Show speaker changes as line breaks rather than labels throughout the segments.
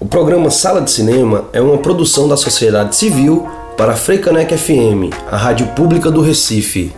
O programa Sala de Cinema é uma produção da sociedade civil para a Freicanec FM, a rádio pública do Recife.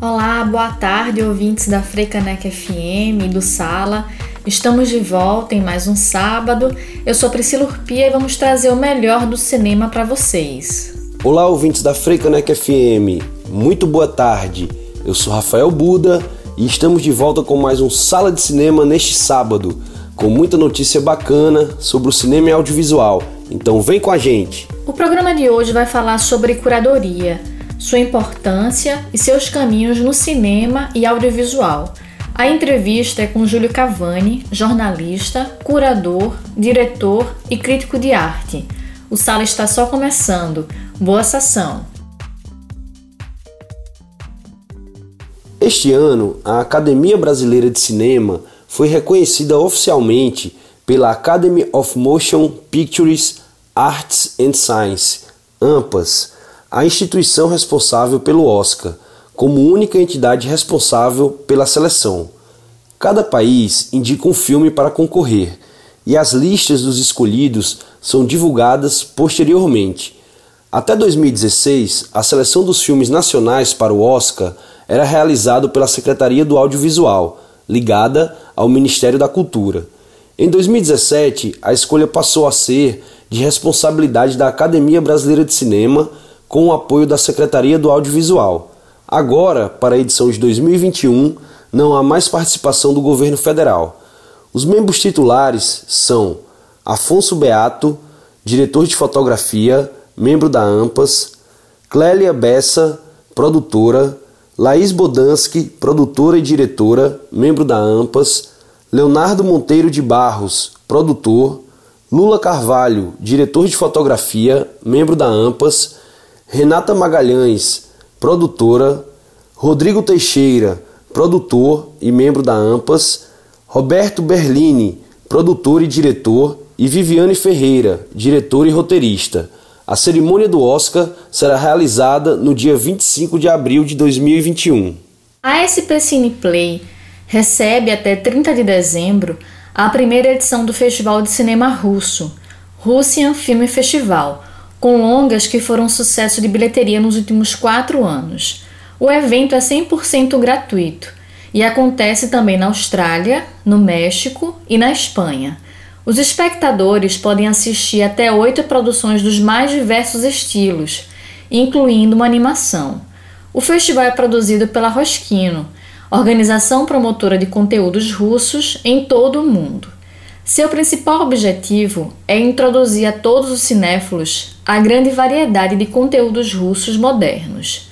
Olá, boa tarde, ouvintes da Freicanec FM do Sala. Estamos de volta em mais um sábado. Eu sou Priscila Urpia e vamos trazer o melhor do cinema para vocês.
Olá, ouvintes da Freicanec FM. Muito boa tarde. Eu sou Rafael Buda e estamos de volta com mais um Sala de Cinema neste sábado, com muita notícia bacana sobre o cinema e audiovisual. Então vem com a gente.
O programa de hoje vai falar sobre curadoria, sua importância e seus caminhos no cinema e audiovisual. A entrevista é com Júlio Cavani, jornalista, curador, diretor e crítico de arte. O sala está só começando. Boa sessão!
Este ano, a Academia Brasileira de Cinema foi reconhecida oficialmente pela Academy of Motion Pictures Arts and Science, AMPAS, a instituição responsável pelo Oscar como única entidade responsável pela seleção. Cada país indica um filme para concorrer e as listas dos escolhidos são divulgadas posteriormente. Até 2016, a seleção dos filmes nacionais para o Oscar era realizada pela Secretaria do Audiovisual, ligada ao Ministério da Cultura. Em 2017, a escolha passou a ser de responsabilidade da Academia Brasileira de Cinema, com o apoio da Secretaria do Audiovisual. Agora, para a edição de 2021, não há mais participação do governo federal. Os membros titulares são Afonso Beato, diretor de fotografia, membro da AMPAS, Clélia Bessa, produtora, Laís Bodansky, produtora e diretora, membro da AMPAS, Leonardo Monteiro de Barros, produtor, Lula Carvalho, diretor de fotografia, membro da AMPAS, Renata Magalhães, produtora, Rodrigo Teixeira, produtor e membro da AMPAS, Roberto Berlini, produtor e diretor, e Viviane Ferreira, diretor e roteirista. A cerimônia do Oscar será realizada no dia 25 de abril de 2021.
A SP Cineplay recebe até 30 de dezembro a primeira edição do Festival de Cinema Russo, Russian Film Festival, com longas que foram sucesso de bilheteria nos últimos quatro anos. O evento é 100% gratuito e acontece também na Austrália, no México e na Espanha. Os espectadores podem assistir até oito produções dos mais diversos estilos, incluindo uma animação. O festival é produzido pela Rosquino, organização promotora de conteúdos russos em todo o mundo. Seu principal objetivo é introduzir a todos os cinéfilos a grande variedade de conteúdos russos modernos.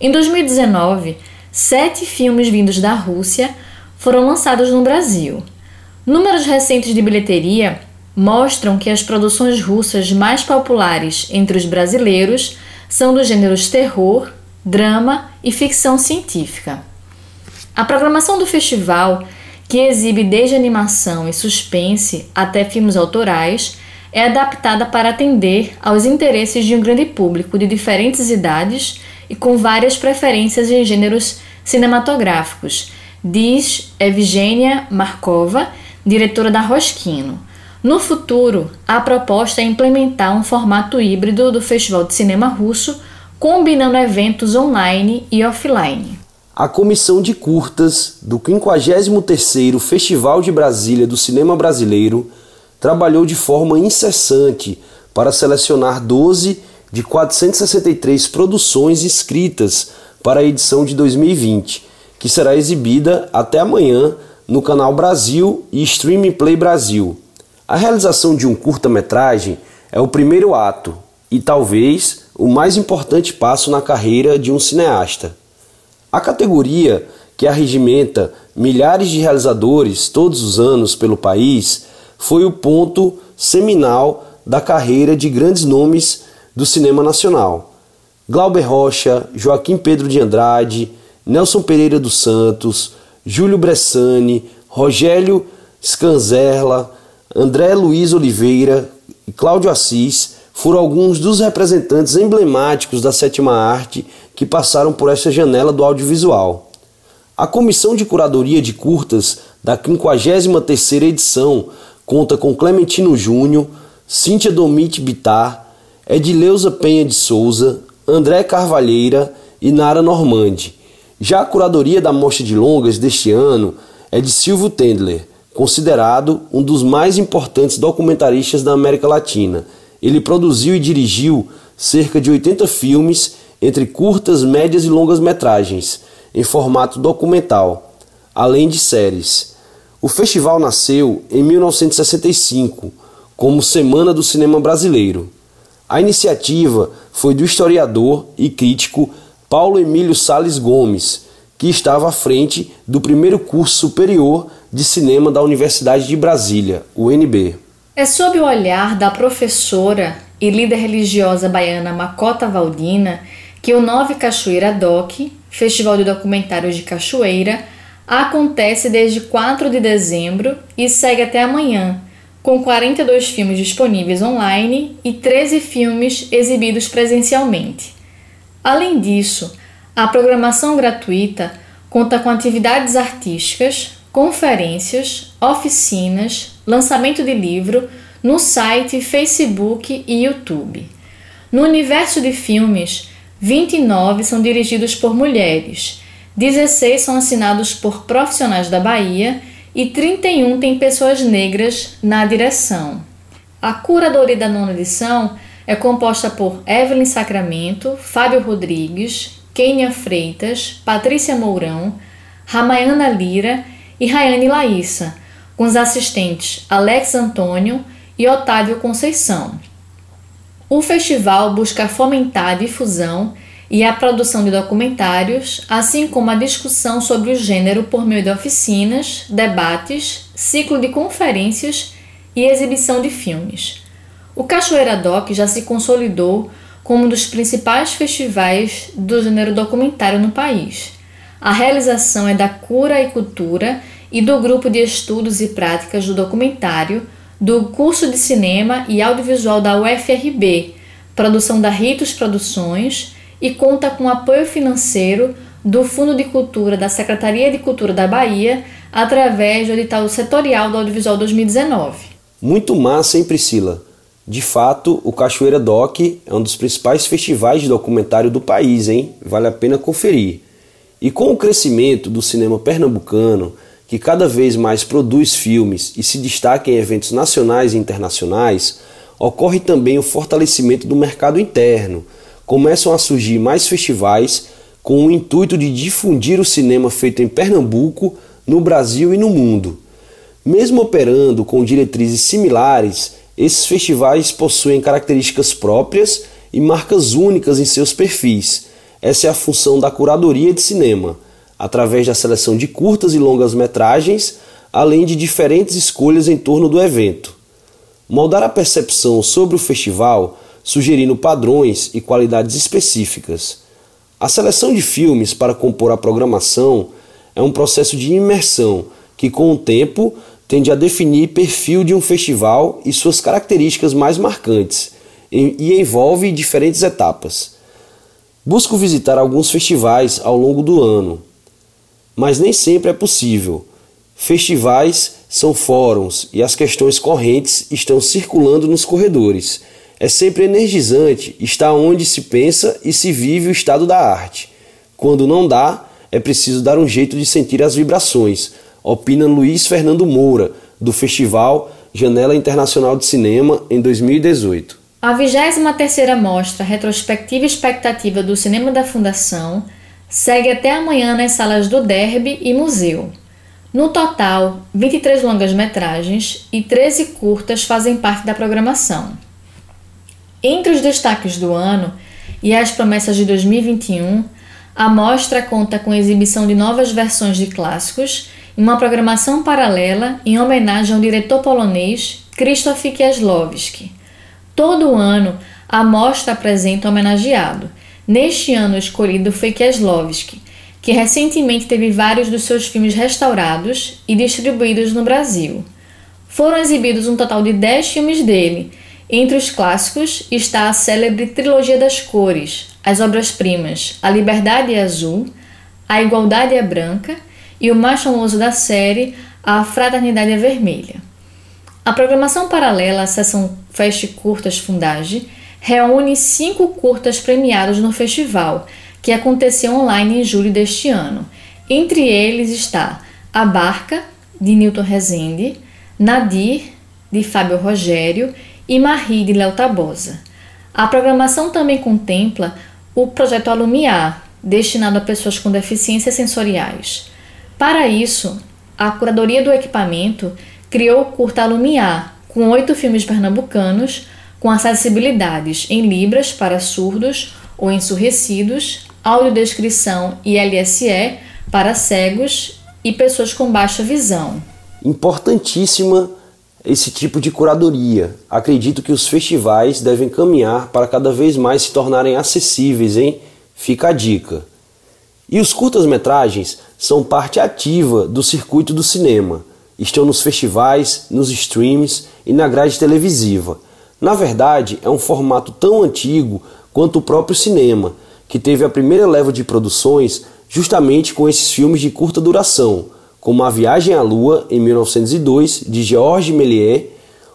Em 2019, sete filmes vindos da Rússia foram lançados no Brasil. Números recentes de bilheteria mostram que as produções russas mais populares entre os brasileiros são dos gêneros terror, drama e ficção científica. A programação do festival que exibe desde animação e suspense até filmes autorais, é adaptada para atender aos interesses de um grande público de diferentes idades e com várias preferências em gêneros cinematográficos, diz Evgenia Markova, diretora da Rosquino. No futuro, a proposta é implementar um formato híbrido do Festival de Cinema Russo, combinando eventos online e offline
a comissão de curtas do 53º Festival de Brasília do Cinema Brasileiro trabalhou de forma incessante para selecionar 12 de 463 produções inscritas para a edição de 2020, que será exibida até amanhã no canal Brasil e Streaming Play Brasil. A realização de um curta-metragem é o primeiro ato e talvez o mais importante passo na carreira de um cineasta. A categoria que arregimenta milhares de realizadores todos os anos pelo país foi o ponto seminal da carreira de grandes nomes do cinema nacional. Glauber Rocha, Joaquim Pedro de Andrade, Nelson Pereira dos Santos, Júlio Bressani, Rogério Scanzerla, André Luiz Oliveira e Cláudio Assis foram alguns dos representantes emblemáticos da sétima arte que passaram por essa janela do audiovisual. A comissão de curadoria de curtas da 53ª edição conta com Clementino Júnior, Cíntia Domite Bitar, Edileuza Penha de Souza, André Carvalheira e Nara Normandi. Já a curadoria da mostra de longas deste ano é de Silvio Tendler, considerado um dos mais importantes documentaristas da América Latina. Ele produziu e dirigiu cerca de 80 filmes, entre curtas, médias e longas metragens, em formato documental, além de séries. O festival nasceu em 1965 como Semana do Cinema Brasileiro. A iniciativa foi do historiador e crítico Paulo Emílio Sales Gomes, que estava à frente do primeiro curso superior de cinema da Universidade de Brasília, UNB.
É sob o olhar da professora e líder religiosa baiana Macota Valdina que o Nove Cachoeira Doc, Festival de Documentários de Cachoeira, acontece desde 4 de dezembro e segue até amanhã, com 42 filmes disponíveis online e 13 filmes exibidos presencialmente. Além disso, a programação gratuita conta com atividades artísticas, conferências, oficinas, lançamento de livro no site, Facebook e YouTube. No universo de filmes, 29 são dirigidos por mulheres, 16 são assinados por profissionais da Bahia e 31 têm pessoas negras na direção. A curadoria da nona edição é composta por Evelyn Sacramento, Fábio Rodrigues, Kênia Freitas, Patrícia Mourão, Ramayana Lira e Rayane Laíssa, com os assistentes Alex Antônio e Otávio Conceição. O festival busca fomentar a difusão e a produção de documentários, assim como a discussão sobre o gênero por meio de oficinas, debates, ciclo de conferências e exibição de filmes. O Cachoeira Doc já se consolidou como um dos principais festivais do gênero documentário no país. A realização é da Cura e Cultura e do Grupo de Estudos e Práticas do Documentário do curso de Cinema e Audiovisual da UFRB, produção da Ritos Produções, e conta com apoio financeiro do Fundo de Cultura da Secretaria de Cultura da Bahia através do edital setorial do Audiovisual 2019.
Muito massa, hein, Priscila? De fato, o Cachoeira Doc é um dos principais festivais de documentário do país, hein? Vale a pena conferir. E com o crescimento do cinema pernambucano, que cada vez mais produz filmes e se destaca em eventos nacionais e internacionais, ocorre também o fortalecimento do mercado interno. Começam a surgir mais festivais com o intuito de difundir o cinema feito em Pernambuco, no Brasil e no mundo. Mesmo operando com diretrizes similares, esses festivais possuem características próprias e marcas únicas em seus perfis. Essa é a função da curadoria de cinema através da seleção de curtas e longas metragens, além de diferentes escolhas em torno do evento. Moldar a percepção sobre o festival, sugerindo padrões e qualidades específicas. A seleção de filmes para compor a programação é um processo de imersão que, com o tempo, tende a definir perfil de um festival e suas características mais marcantes, e envolve diferentes etapas. Busco visitar alguns festivais ao longo do ano, mas nem sempre é possível. Festivais são fóruns e as questões correntes estão circulando nos corredores. É sempre energizante estar onde se pensa e se vive o estado da arte. Quando não dá, é preciso dar um jeito de sentir as vibrações, opina Luiz Fernando Moura, do Festival Janela Internacional de Cinema em 2018.
A 23ª Mostra Retrospectiva e Expectativa do Cinema da Fundação segue até amanhã nas salas do Derby e Museu. No total, 23 longas-metragens e 13 curtas fazem parte da programação. Entre os destaques do ano e as promessas de 2021, a mostra conta com exibição de novas versões de clássicos e uma programação paralela em homenagem ao diretor polonês Krzysztof Kieslowski. Todo ano, a mostra apresenta um homenageado, Neste ano escolhido foi Kieslowski, que recentemente teve vários dos seus filmes restaurados e distribuídos no Brasil. Foram exibidos um total de 10 filmes dele, Entre os clássicos está a célebre Trilogia das Cores, as obras-primas A Liberdade é Azul, A Igualdade é Branca e o mais famoso da série, A Fraternidade é Vermelha. A programação paralela à sessão Fest Curtas Fundage reúne cinco curtas premiados no festival, que aconteceu online em julho deste ano. Entre eles está A Barca, de Newton Rezende, Nadir, de Fábio Rogério e Marie, de Léo Tabosa. A programação também contempla o projeto Alumiar, destinado a pessoas com deficiências sensoriais. Para isso, a curadoria do equipamento criou o curta Alumiar, com oito filmes pernambucanos com acessibilidades em Libras para surdos ou ensurdecidos, audiodescrição e LSE para cegos e pessoas com baixa visão.
Importantíssima esse tipo de curadoria. Acredito que os festivais devem caminhar para cada vez mais se tornarem acessíveis, hein? Fica a dica. E os curtas-metragens são parte ativa do circuito do cinema. Estão nos festivais, nos streams e na grade televisiva. Na verdade, é um formato tão antigo quanto o próprio cinema, que teve a primeira leva de produções justamente com esses filmes de curta duração como A Viagem à Lua, em 1902, de Georges Méliès,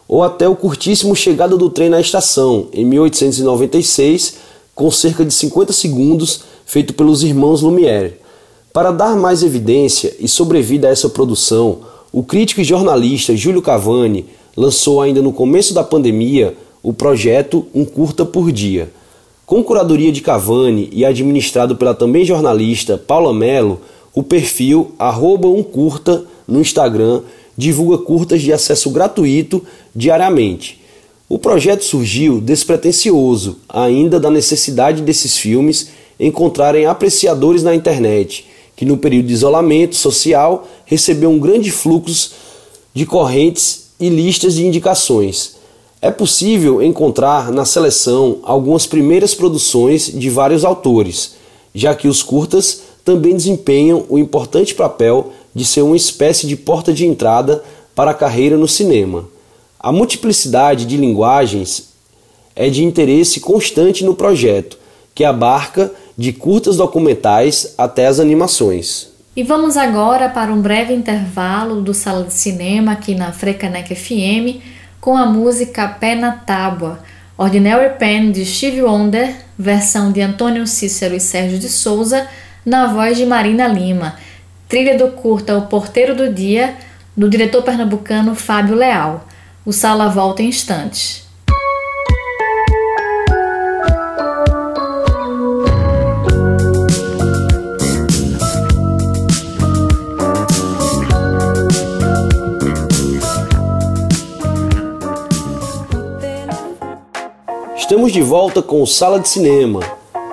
ou até o curtíssimo Chegada do Trem na Estação, em 1896, com cerca de 50 segundos, feito pelos irmãos Lumière. Para dar mais evidência e sobrevida a essa produção, o crítico e jornalista Júlio Cavani lançou ainda no começo da pandemia o projeto Um Curta por Dia. Com curadoria de Cavani e administrado pela também jornalista Paula Mello, o perfil arroba um curta no Instagram divulga curtas de acesso gratuito diariamente. O projeto surgiu despretensioso, ainda da necessidade desses filmes encontrarem apreciadores na internet, que no período de isolamento social recebeu um grande fluxo de correntes e listas de indicações. É possível encontrar na seleção algumas primeiras produções de vários autores, já que os curtas também desempenham o importante papel de ser uma espécie de porta de entrada para a carreira no cinema. A multiplicidade de linguagens é de interesse constante no projeto, que abarca de curtas documentais até as animações.
E vamos agora para um breve intervalo do Sala de Cinema aqui na Frecanec FM com a música Pé na Tábua, Ordinary Pen de Steve Wonder, versão de Antônio Cícero e Sérgio de Souza, na voz de Marina Lima, trilha do curta O Porteiro do Dia, do diretor pernambucano Fábio Leal. O Sala volta em instantes.
Estamos de volta com o Sala de Cinema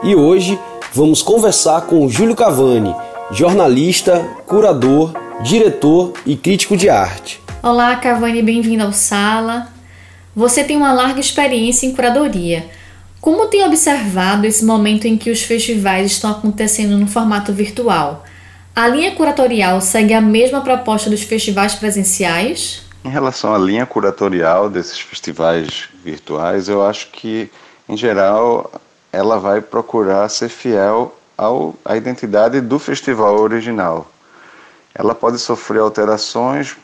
e hoje vamos conversar com Júlio Cavani, jornalista, curador, diretor e crítico de arte.
Olá, Cavani, bem-vindo ao Sala. Você tem uma larga experiência em curadoria. Como tem observado esse momento em que os festivais estão acontecendo no formato virtual? A linha curatorial segue a mesma proposta dos festivais presenciais?
Em relação à linha curatorial desses festivais virtuais, eu acho que, em geral, ela vai procurar ser fiel ao, à identidade do festival original. Ela pode sofrer alterações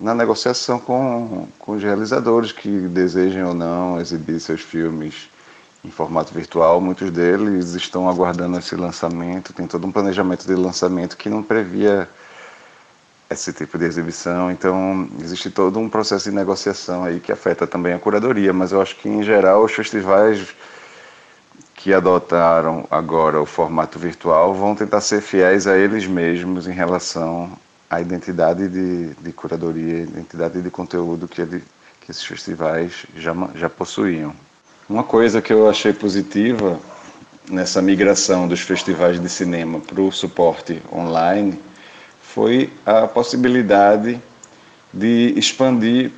na negociação com, com os realizadores que desejem ou não exibir seus filmes em formato virtual. Muitos deles estão aguardando esse lançamento, tem todo um planejamento de lançamento que não previa esse tipo de exibição. Então, existe todo um processo de negociação aí que afeta também a curadoria, mas eu acho que em geral os festivais que adotaram agora o formato virtual vão tentar ser fiéis a eles mesmos em relação à identidade de, de curadoria, identidade de conteúdo que, ele, que esses festivais já, já possuíam. Uma coisa que eu achei positiva nessa migração dos festivais de cinema para o suporte online foi a possibilidade de expandir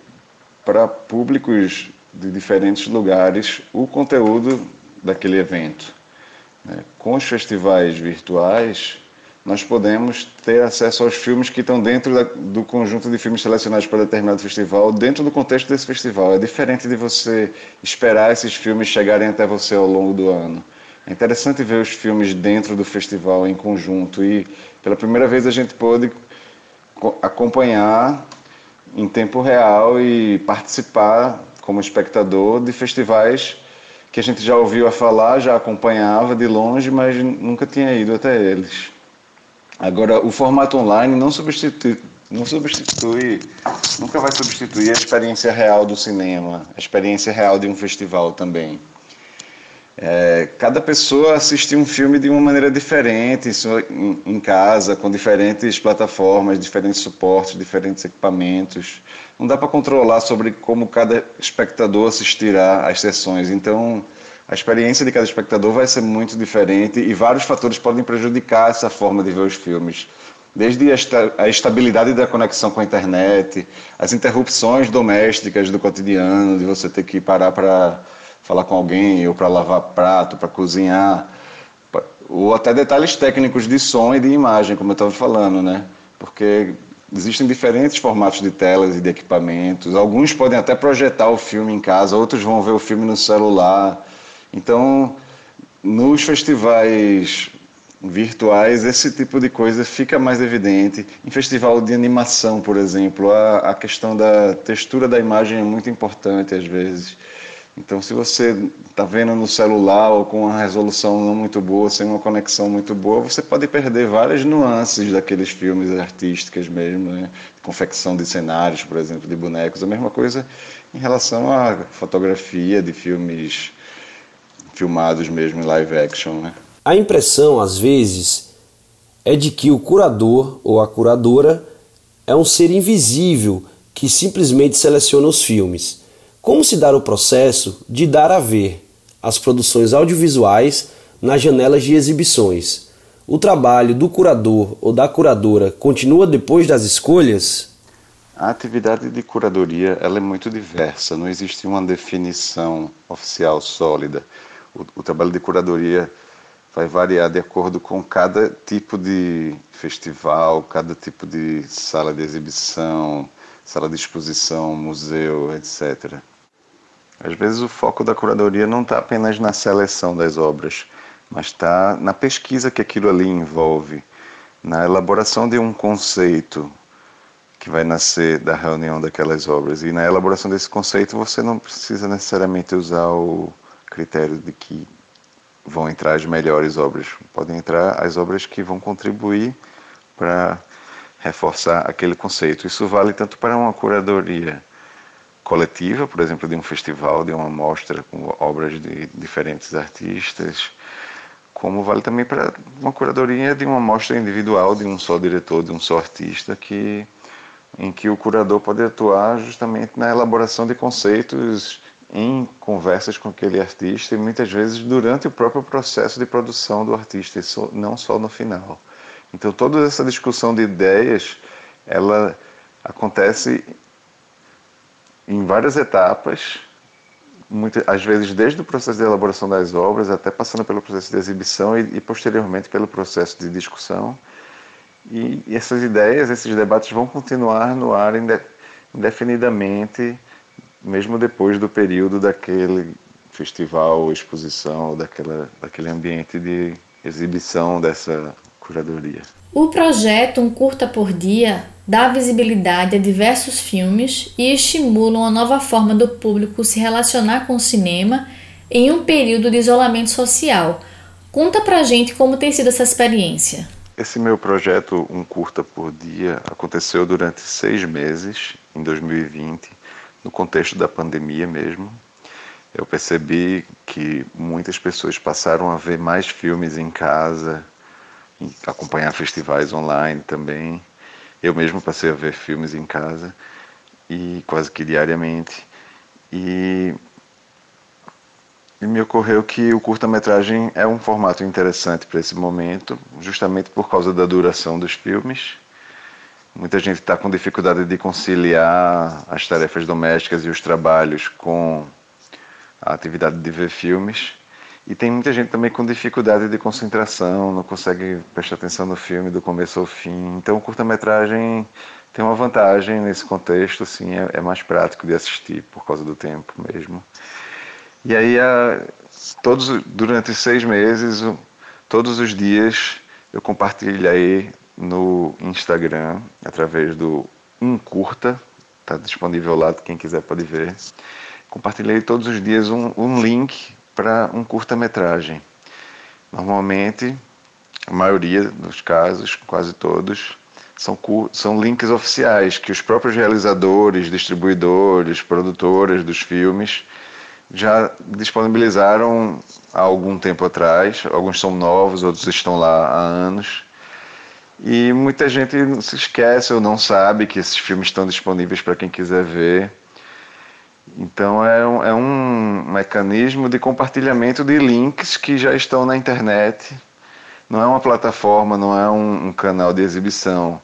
para públicos de diferentes lugares o conteúdo daquele evento. Né? Com os festivais virtuais, nós podemos ter acesso aos filmes que estão dentro da, do conjunto de filmes selecionados para determinado festival, dentro do contexto desse festival. É diferente de você esperar esses filmes chegarem até você ao longo do ano. É interessante ver os filmes dentro do festival em conjunto e pela primeira vez a gente pôde acompanhar em tempo real e participar como espectador de festivais que a gente já ouviu a falar, já acompanhava de longe, mas nunca tinha ido até eles. Agora, o formato online não substitui, não substitui, nunca vai substituir a experiência real do cinema, a experiência real de um festival também. É, cada pessoa assiste um filme de uma maneira diferente, em, em casa, com diferentes plataformas, diferentes suportes, diferentes equipamentos. Não dá para controlar sobre como cada espectador assistirá às sessões. Então, a experiência de cada espectador vai ser muito diferente e vários fatores podem prejudicar essa forma de ver os filmes. Desde a estabilidade da conexão com a internet, as interrupções domésticas do cotidiano, de você ter que parar para falar com alguém, ou para lavar prato, para cozinhar, ou até detalhes técnicos de som e de imagem, como eu estava falando, né? Porque existem diferentes formatos de telas e de equipamentos. Alguns podem até projetar o filme em casa, outros vão ver o filme no celular. Então, nos festivais virtuais, esse tipo de coisa fica mais evidente. Em festival de animação, por exemplo, a, a questão da textura da imagem é muito importante às vezes. Então, se você está vendo no celular ou com uma resolução não muito boa, sem uma conexão muito boa, você pode perder várias nuances daqueles filmes artísticos mesmo, né? confecção de cenários, por exemplo, de bonecos. A mesma coisa em relação à fotografia de filmes filmados mesmo em live action. Né?
A impressão, às vezes, é de que o curador ou a curadora é um ser invisível que simplesmente seleciona os filmes. Como se dá o processo de dar a ver as produções audiovisuais nas janelas de exibições? O trabalho do curador ou da curadora continua depois das escolhas?
A atividade de curadoria ela é muito diversa, não existe uma definição oficial sólida o, o trabalho de curadoria vai variar de acordo com cada tipo de festival, cada tipo de sala de exibição, sala de exposição, museu, etc. Às vezes o foco da curadoria não está apenas na seleção das obras, mas está na pesquisa que aquilo ali envolve, na elaboração de um conceito que vai nascer da reunião daquelas obras. E na elaboração desse conceito você não precisa necessariamente usar o critério de que vão entrar as melhores obras. Podem entrar as obras que vão contribuir para reforçar aquele conceito. Isso vale tanto para uma curadoria coletiva, por exemplo, de um festival, de uma mostra com obras de diferentes artistas, como vale também para uma curadoria de uma mostra individual de um só diretor, de um só artista, que em que o curador pode atuar justamente na elaboração de conceitos em conversas com aquele artista e muitas vezes durante o próprio processo de produção do artista, não só no final. Então toda essa discussão de ideias, ela acontece em várias etapas, muitas, às vezes desde o processo de elaboração das obras até passando pelo processo de exibição e, e posteriormente pelo processo de discussão. E, e, essas ideias, esses debates vão continuar no ar indefinidamente mesmo depois do período daquele festival, exposição, daquela, daquele ambiente de exibição dessa curadoria.
O projeto Um Curta por Dia dá visibilidade a diversos filmes e estimula uma nova forma do público se relacionar com o cinema em um período de isolamento social. Conta pra gente como tem sido essa experiência.
Esse meu projeto Um Curta por Dia aconteceu durante seis meses, em 2020, no contexto da pandemia mesmo, eu percebi que muitas pessoas passaram a ver mais filmes em casa, acompanhar festivais online também. Eu mesmo passei a ver filmes em casa e quase que diariamente. E, e me ocorreu que o curta-metragem é um formato interessante para esse momento, justamente por causa da duração dos filmes Muita gente está com dificuldade de conciliar as tarefas domésticas e os trabalhos com a atividade de ver filmes. E tem muita gente também com dificuldade de concentração, não consegue prestar atenção no filme do começo ao fim. Então, o curta-metragem tem uma vantagem nesse contexto, assim, é, é, mais prático de assistir por causa do tempo mesmo. E aí, a, todos durante seis meses, todos os dias, eu compartilhei no Instagram através do Um Curta, está disponível lá, quem quiser pode ver. Compartilhei todos os dias um, um link para um curta-metragem. Normalmente, a maioria dos casos, quase todos, são, são links oficiais que os próprios realizadores, distribuidores, produtoras dos filmes já disponibilizaram há algum tempo atrás. Alguns são novos, outros estão lá há anos. E muita gente se esquece ou não sabe que esses filmes estão disponíveis para quem quiser ver. Então é um, é um mecanismo de compartilhamento de links que já estão na internet. Não é uma plataforma, não é um, um canal de exibição.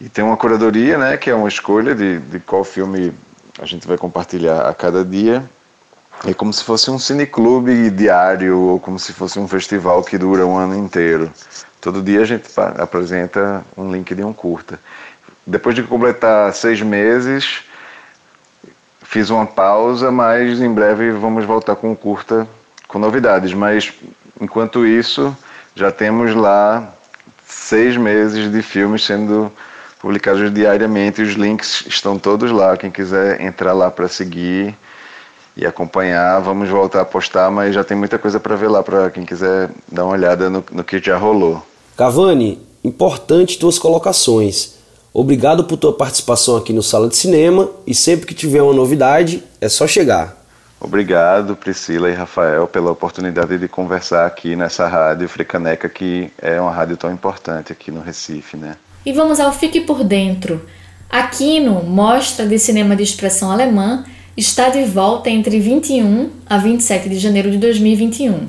E tem uma curadoria, né, que é uma escolha de, de qual filme a gente vai compartilhar a cada dia. É como se fosse um cineclube diário ou como se fosse um festival que dura um ano inteiro. Todo dia a gente apresenta um link de um curta. Depois de completar seis meses, fiz uma pausa, mas em breve vamos voltar com curta com novidades. Mas enquanto isso, já temos lá seis meses de filmes sendo publicados diariamente. Os links estão todos lá. Quem quiser entrar lá para seguir e acompanhar, vamos voltar a postar, mas já tem muita coisa para ver lá para quem quiser dar uma olhada no, no que já rolou.
Cavani, importante tuas colocações. Obrigado por tua participação aqui no Sala de Cinema e sempre que tiver uma novidade é só chegar.
Obrigado, Priscila e Rafael, pela oportunidade de conversar aqui nessa rádio Fricaneca, que é uma rádio tão importante aqui no Recife, né?
E vamos ao Fique por Dentro. Aquino, Mostra de Cinema de Expressão Alemã, está de volta entre 21 a 27 de janeiro de 2021.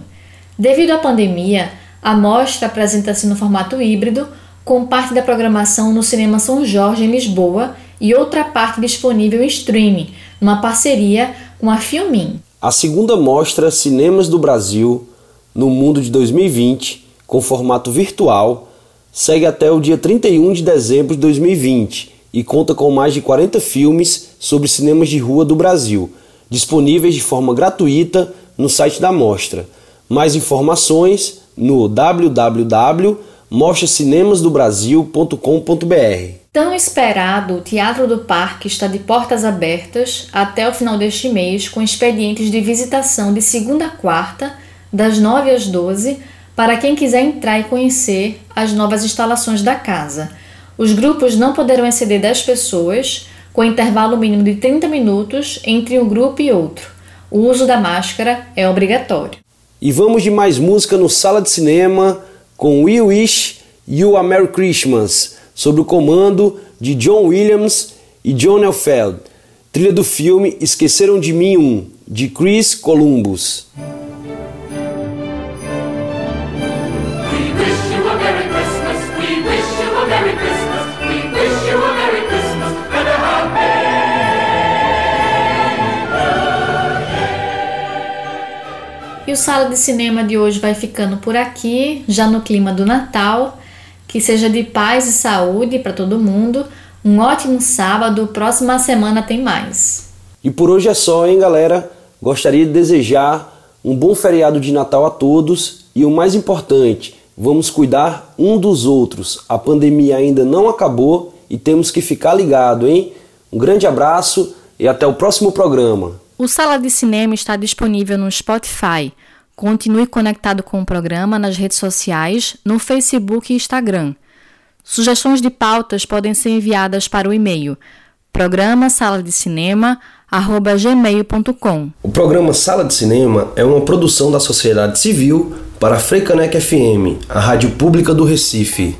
Devido à pandemia, a mostra apresenta-se no formato híbrido, com parte da programação no Cinema São Jorge, em Lisboa, e outra parte disponível em streaming, numa parceria com a Filmin.
A segunda mostra Cinemas do Brasil no Mundo de 2020, com formato virtual, segue até o dia 31 de dezembro de 2020 e conta com mais de 40 filmes sobre cinemas de rua do Brasil, disponíveis de forma gratuita no site da mostra. Mais informações no www mostracinemasdobrasil.com.br.
Tão esperado, o Teatro do Parque está de portas abertas até o final deste mês com expedientes de visitação de segunda a quarta, das 9 às 12, para quem quiser entrar e conhecer as novas instalações da casa. Os grupos não poderão exceder 10 pessoas, com intervalo mínimo de 30 minutos entre um grupo e outro. O uso da máscara é obrigatório.
E vamos de mais música no Sala de Cinema com We Wish You a Merry Christmas, sob o comando de John Williams e John Elfeld. Trilha do filme Esqueceram de Mim 1, de Chris Columbus.
E o Sala de Cinema de hoje vai ficando por aqui, já no clima do Natal. Que seja de paz e saúde para todo mundo. Um ótimo sábado, próxima semana tem mais.
E por hoje é só, hein, galera? Gostaria de desejar um bom feriado de Natal a todos e o mais importante, vamos cuidar um dos outros. A pandemia ainda não acabou e temos que ficar ligado, hein? Um grande abraço e até o próximo programa.
O Sala de Cinema está disponível no Spotify. Continue conectado com o programa nas redes sociais, no Facebook e Instagram. Sugestões de pautas podem ser enviadas para o e-mail programa sala de cinema gmail.com.
O programa Sala de Cinema é uma produção da sociedade civil para a Freicanec FM, a rádio pública do Recife.